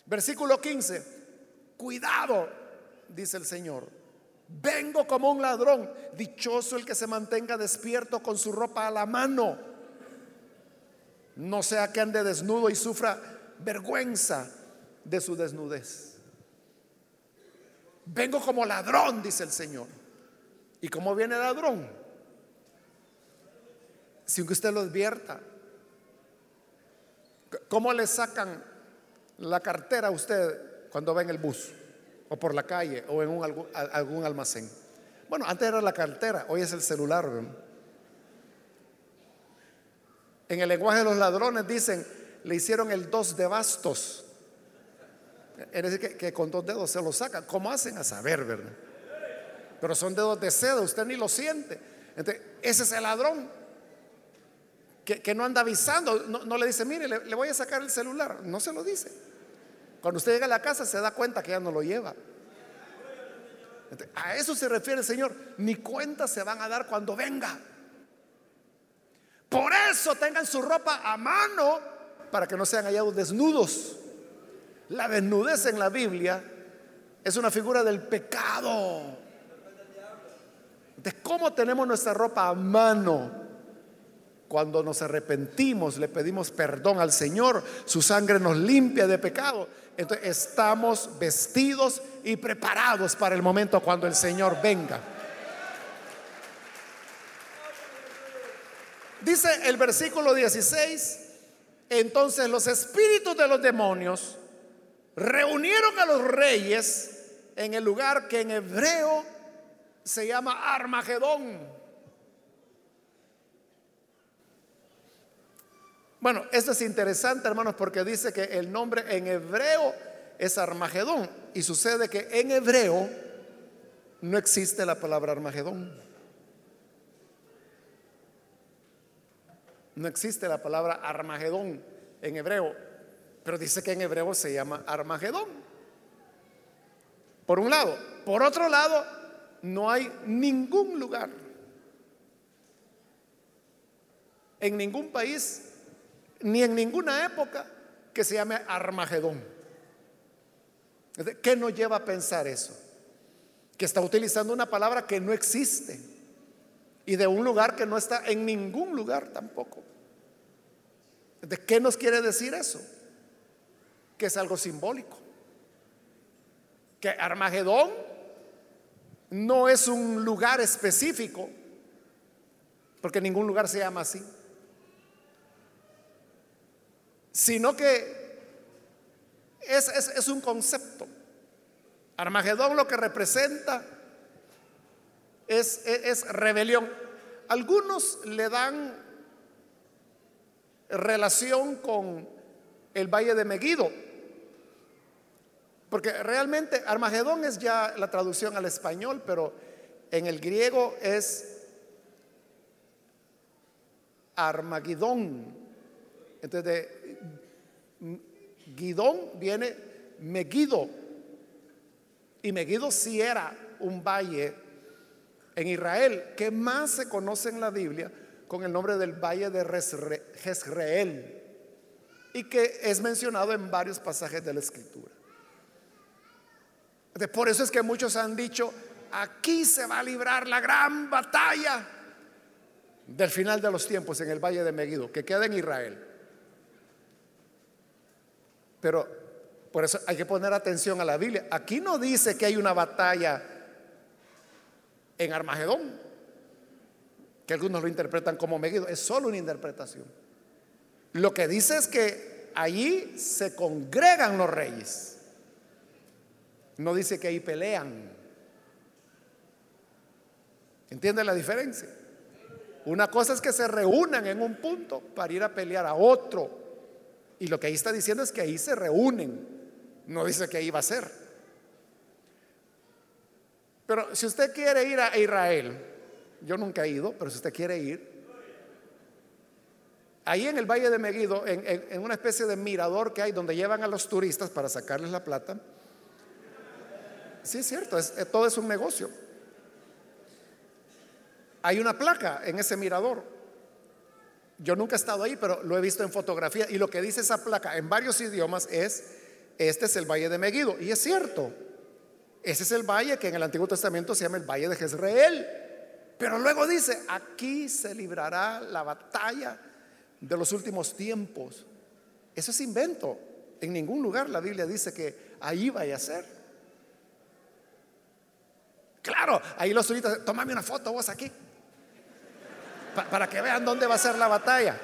Versículo 15, cuidado, dice el Señor Vengo como un ladrón. Dichoso el que se mantenga despierto con su ropa a la mano. No sea que ande desnudo y sufra vergüenza de su desnudez. Vengo como ladrón, dice el Señor. ¿Y cómo viene el ladrón? Sin que usted lo advierta. ¿Cómo le sacan la cartera a usted cuando va en el bus? O por la calle o en algún, almacén. Bueno, antes era la cartera, hoy es el celular. En el lenguaje de los ladrones dicen, le hicieron el dos de bastos. Es decir, que, con dos dedos se lo sacan. ¿Cómo hacen a saber, verdad? Pero son dedos de seda, usted ni lo siente. Entonces, ese es el ladrón que, no anda avisando, no, le dice, mire, le voy a sacar el celular. No se lo dice. Cuando usted llega a la casa se da cuenta que ya no lo lleva. A eso se refiere el Señor. Ni cuenta se van a dar cuando venga. Por eso tengan su ropa a mano para que no sean hallados desnudos. La desnudez en la Biblia es una figura del pecado. De cómo tenemos nuestra ropa a mano. Cuando nos arrepentimos, le pedimos perdón al Señor, su sangre nos limpia de pecado. Entonces estamos vestidos y preparados para el momento cuando el Señor venga. Dice el versículo 16, entonces los espíritus de los demonios reunieron a los reyes en el lugar que en hebreo se llama Armagedón. Bueno, esto es interesante, hermanos, porque dice que el nombre en hebreo es Armagedón. Y sucede que en hebreo no existe la palabra Armagedón. No existe la palabra Armagedón en hebreo, pero dice que en hebreo se llama Armagedón. Por un lado. Por otro lado, no hay ningún lugar en ningún país ni en ninguna época que se llame Armagedón. ¿Qué nos lleva a pensar eso? Que está utilizando una palabra que no existe. y de un lugar que no está en ningún lugar tampoco. ¿De qué nos quiere decir eso? Que es algo simbólico. Que Armagedón no es un lugar específico, porque ningún lugar se llama así, sino que es, es un concepto. Armagedón lo que representa es, rebelión. Algunos le dan relación con el valle de Megido, porque realmente Armagedón es ya la traducción al español, pero en el griego es Armagedón. Entonces de Guidón viene Megido. Y Megido sí era un valle en Israel, que más se conoce en la Biblia con el nombre del Valle de Jezreel y que es mencionado en varios pasajes de la Escritura. Por eso es que muchos han dicho, aquí se va a librar la gran batalla del final de los tiempos en el Valle de Megiddo, que queda en Israel. Pero por eso hay que poner atención a la Biblia. Aquí no dice que hay una batalla en Armagedón, que algunos lo interpretan como Megiddo, es solo una interpretación. Lo que dice es que allí se congregan los reyes. No dice que ahí pelean. ¿Entiende la diferencia? Una cosa es que se reúnan en un punto para ir a pelear a otro. Y lo que ahí está diciendo es que ahí se reúnen. No dice que ahí va a ser. Pero si usted quiere ir a Israel, yo nunca he ido, pero si usted quiere ir, ahí en el Valle de Megiddo, en, una especie de mirador que hay donde llevan a los turistas para sacarles la plata, sí es cierto, todo es un negocio. Hay una placa en ese mirador. Yo nunca he estado ahí, pero lo he visto en fotografía y lo que dice esa placa en varios idiomas es, este es el Valle de Megiddo. Y es cierto, ese es el valle que en el Antiguo Testamento se llama el valle de Jezreel. Pero luego dice, aquí se librará la batalla de los últimos tiempos. Eso es invento. En ningún lugar la Biblia dice que ahí vaya a ser. Claro, ahí los turistas, tomame una foto vos aquí. Para que vean dónde va a ser la batalla.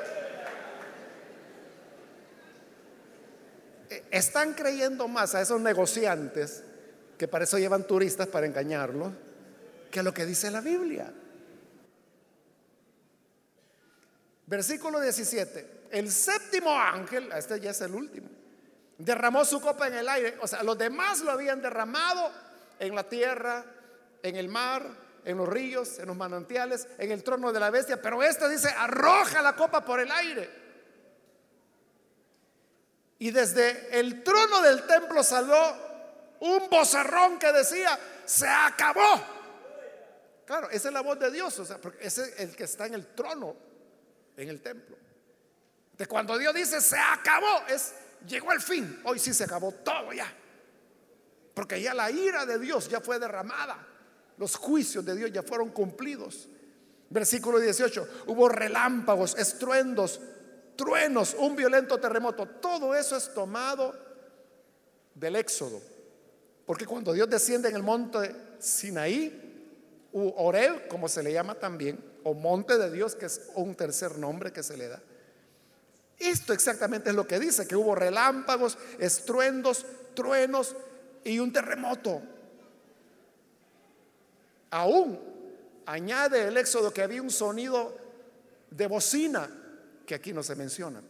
E, están creyendo más a esos negociantes que para eso llevan turistas para engañarlos, que lo que dice la Biblia. Versículo 17. El séptimo ángel, este ya es el último, derramó su copa en el aire. O sea, los demás lo habían derramado en la tierra, en el mar, en los ríos, en los manantiales, en el trono de la bestia. Pero este dice, arroja la copa por el aire. Y desde el trono del templo salió un bozarrón que decía, se acabó. Claro, esa es la voz de Dios, o sea, porque ese es el que está en el trono, en el templo. De cuando Dios dice, se acabó, es, llegó el fin, hoy sí se acabó todo ya. Porque ya la ira de Dios ya fue derramada, los juicios de Dios ya fueron cumplidos. Versículo 18, hubo relámpagos, estruendos, truenos, un violento terremoto. Todo eso es tomado del Éxodo. Porque cuando Dios desciende en el monte Sinaí, u como se le llama también, o monte de Dios, que es un tercer nombre que se le da. Esto exactamente es lo que dice, que hubo relámpagos, estruendos, truenos y un terremoto. Aún añade el éxodo que había un sonido de bocina, que aquí no se menciona.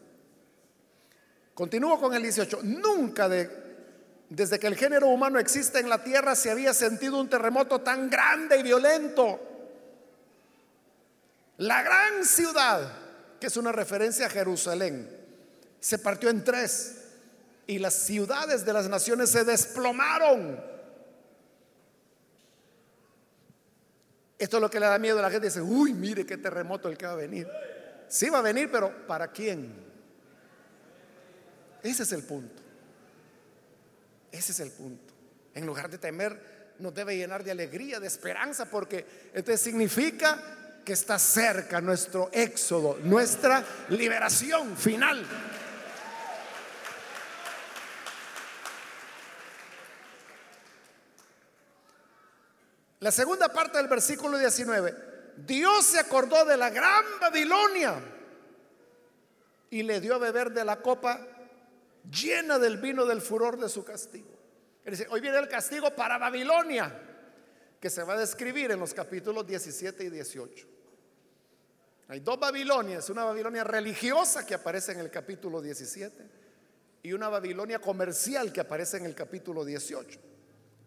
Continúo con el 18. Nunca de desde que el género humano existe en la tierra se había sentido un terremoto tan grande y violento. La gran ciudad, que es una referencia a Jerusalén, se partió en tres y las ciudades de las naciones se desplomaron. Esto es lo que le da miedo a la gente. Dice, uy, mire qué terremoto el que va a venir. Sí va a venir, pero ¿para quién? Ese es el punto. Ese es el punto. En lugar de temer, nos debe llenar de alegría, de esperanza, porque entonces significa que está cerca nuestro éxodo, nuestra liberación final. La segunda parte del versículo 19. Dios se acordó de la gran Babilonia y le dio a beber de la copa llena del vino del furor de su castigo. hoy viene el castigo para Babilonia, que se va a describir en los capítulos 17 y 18. Hay dos Babilonias, una Babilonia religiosa que aparece en el capítulo 17 y una Babilonia comercial que aparece en el capítulo 18.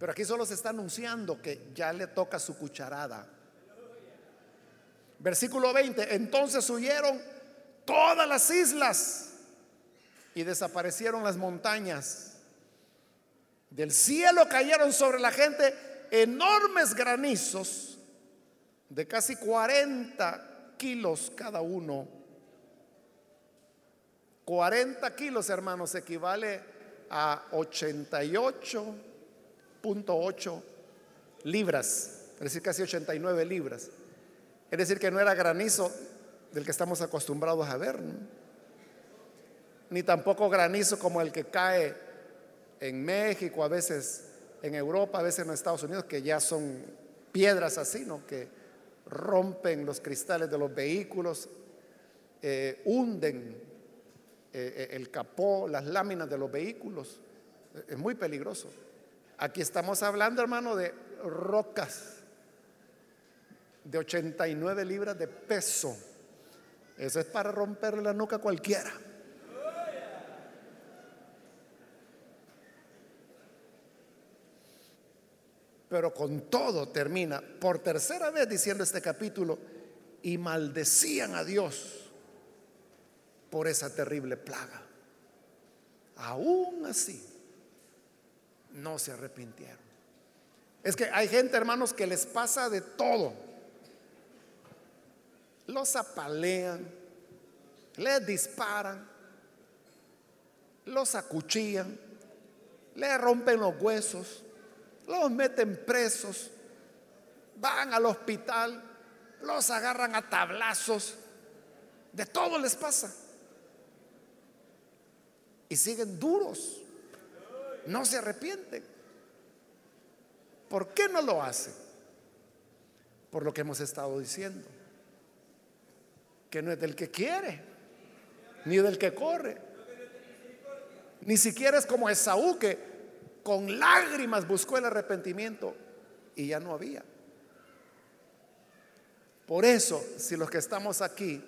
Pero aquí solo se está anunciando que ya le toca su cucharada. Versículo 20, entonces huyeron todas las islas y desaparecieron las montañas. Del cielo cayeron sobre la gente enormes granizos de casi 40 kilos cada uno. 40 kilos, hermanos, equivale a 88 .8 libras, es decir, casi 89 libras. Es decir, que no era granizo del que estamos acostumbrados a ver, ni tampoco granizo como el que cae en México, a veces en Europa, a veces en Estados Unidos, que ya son piedras así, ¿no? Que rompen los cristales de los vehículos, eh, hunden eh, eh, el capó, las láminas de los vehículos. Es muy peligroso. Aquí estamos hablando, hermano, de rocas de 89 libras de peso. Eso es para romper la nuca cualquiera. Pero con todo termina por tercera vez diciendo este capítulo y maldecían a Dios por esa terrible plaga. Aún así, no se arrepintieron. Es que hay gente, hermanos, que les pasa de todo. Los apalean, les disparan, los acuchillan, les rompen los huesos, los meten presos, van al hospital, los agarran a tablazos, de todo les pasa. Y siguen duros no se arrepienten. ¿Por qué no lo hacen? Por lo que hemos estado diciendo. Que no es del que quiere, ni del que corre. Ni siquiera es como Esaú que con lágrimas buscó el arrepentimiento y ya no había. Por eso, si los que estamos aquí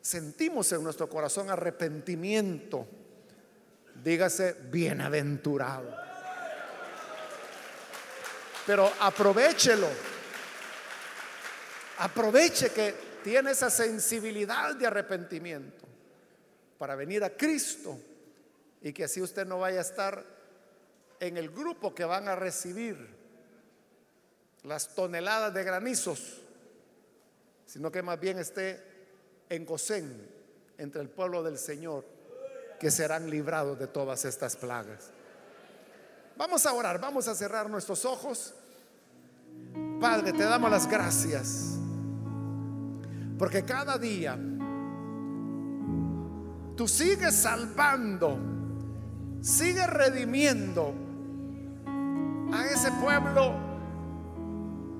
sentimos en nuestro corazón arrepentimiento, dígase bienaventurado. Pero aprovechelo. Aproveche que tiene esa sensibilidad de arrepentimiento para venir a Cristo y que así usted no vaya a estar en el grupo que van a recibir las toneladas de granizos, sino que más bien esté en Gosén, entre el pueblo del Señor que serán librados de todas estas plagas. Vamos a orar, vamos a cerrar nuestros ojos. Padre, te damos las gracias. Porque cada día tú sigues salvando, sigues redimiendo a ese pueblo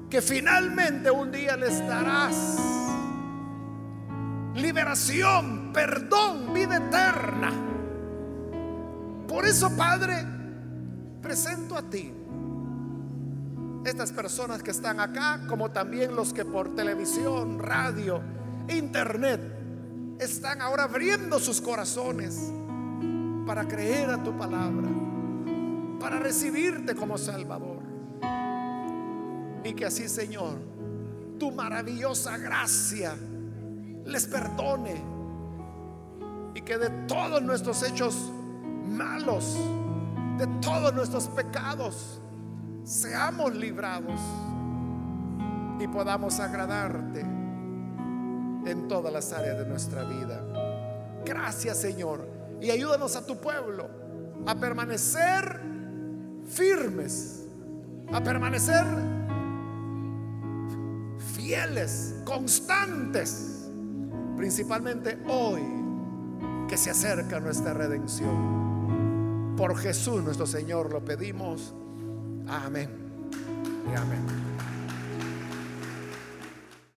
que finalmente un día les darás liberación, perdón, vida eterna. Por eso, Padre, presento a ti estas personas que están acá, como también los que por televisión, radio, internet, están ahora abriendo sus corazones para creer a tu palabra, para recibirte como Salvador. Y que así, Señor, tu maravillosa gracia les perdone y que de todos nuestros hechos malos, de todos nuestros pecados, seamos librados y podamos agradarte en todas las áreas de nuestra vida. Gracias Señor y ayúdanos a tu pueblo a permanecer firmes, a permanecer fieles, constantes, principalmente hoy que se acerca nuestra redención. Por Jesús nuestro Señor lo pedimos. Amén. Y amén.